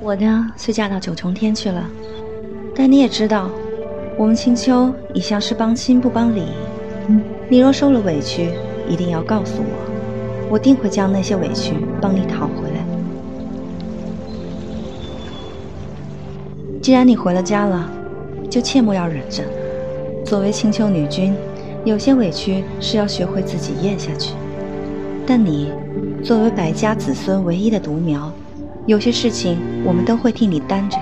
我呢，虽嫁到九重天去了，但你也知道，我们青丘一向是帮亲不帮理。你若受了委屈，一定要告诉我，我定会将那些委屈帮你讨回来。既然你回了家了，就切莫要忍着。作为青丘女君，有些委屈是要学会自己咽下去。但你，作为百家子孙唯一的独苗，有些事情我们都会替你担着。